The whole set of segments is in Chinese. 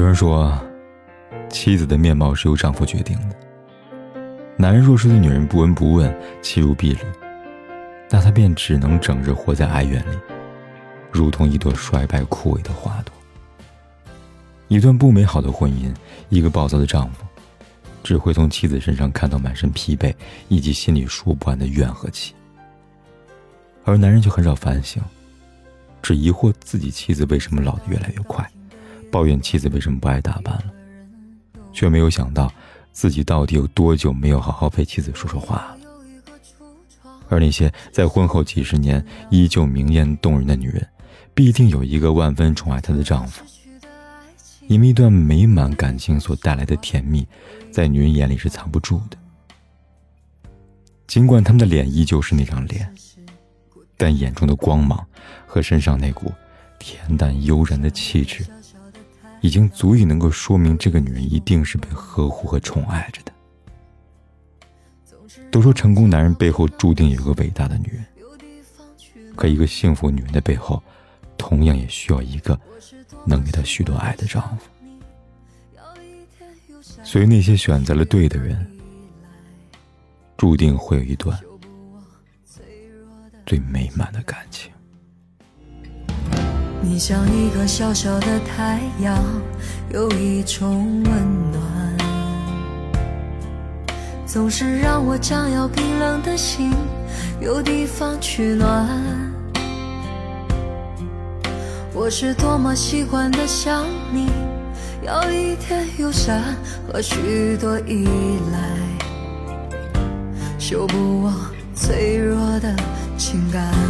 有人说，妻子的面貌是由丈夫决定的。男人若是对女人不闻不问、弃如敝履，那他便只能整日活在哀怨里，如同一朵衰败枯萎的花朵。一段不美好的婚姻，一个暴躁的丈夫，只会从妻子身上看到满身疲惫以及心里说不完的怨和气，而男人却很少反省，只疑惑自己妻子为什么老得越来越快。抱怨妻子为什么不爱打扮了，却没有想到自己到底有多久没有好好陪妻子说说话了。而那些在婚后几十年依旧明艳动人的女人，必定有一个万分宠爱她的丈夫。因为一段美满感情所带来的甜蜜，在女人眼里是藏不住的。尽管他们的脸依旧是那张脸，但眼中的光芒和身上那股恬淡悠然的气质。已经足以能够说明这个女人一定是被呵护和宠爱着的。都说成功男人背后注定有个伟大的女人，可一个幸福女人的背后，同样也需要一个能给她许多爱的丈夫。所以那些选择了对的人，注定会有一段最美满的感情。你像一个小小的太阳，有一种温暖，总是让我将要冰冷的心有地方取暖。我是多么习惯的想你，要一点友善和许多依赖，修补我脆弱的情感。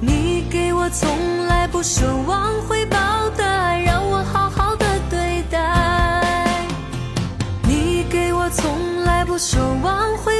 你给我从来不奢望回报的爱，让我好好的对待。你给我从来不奢望回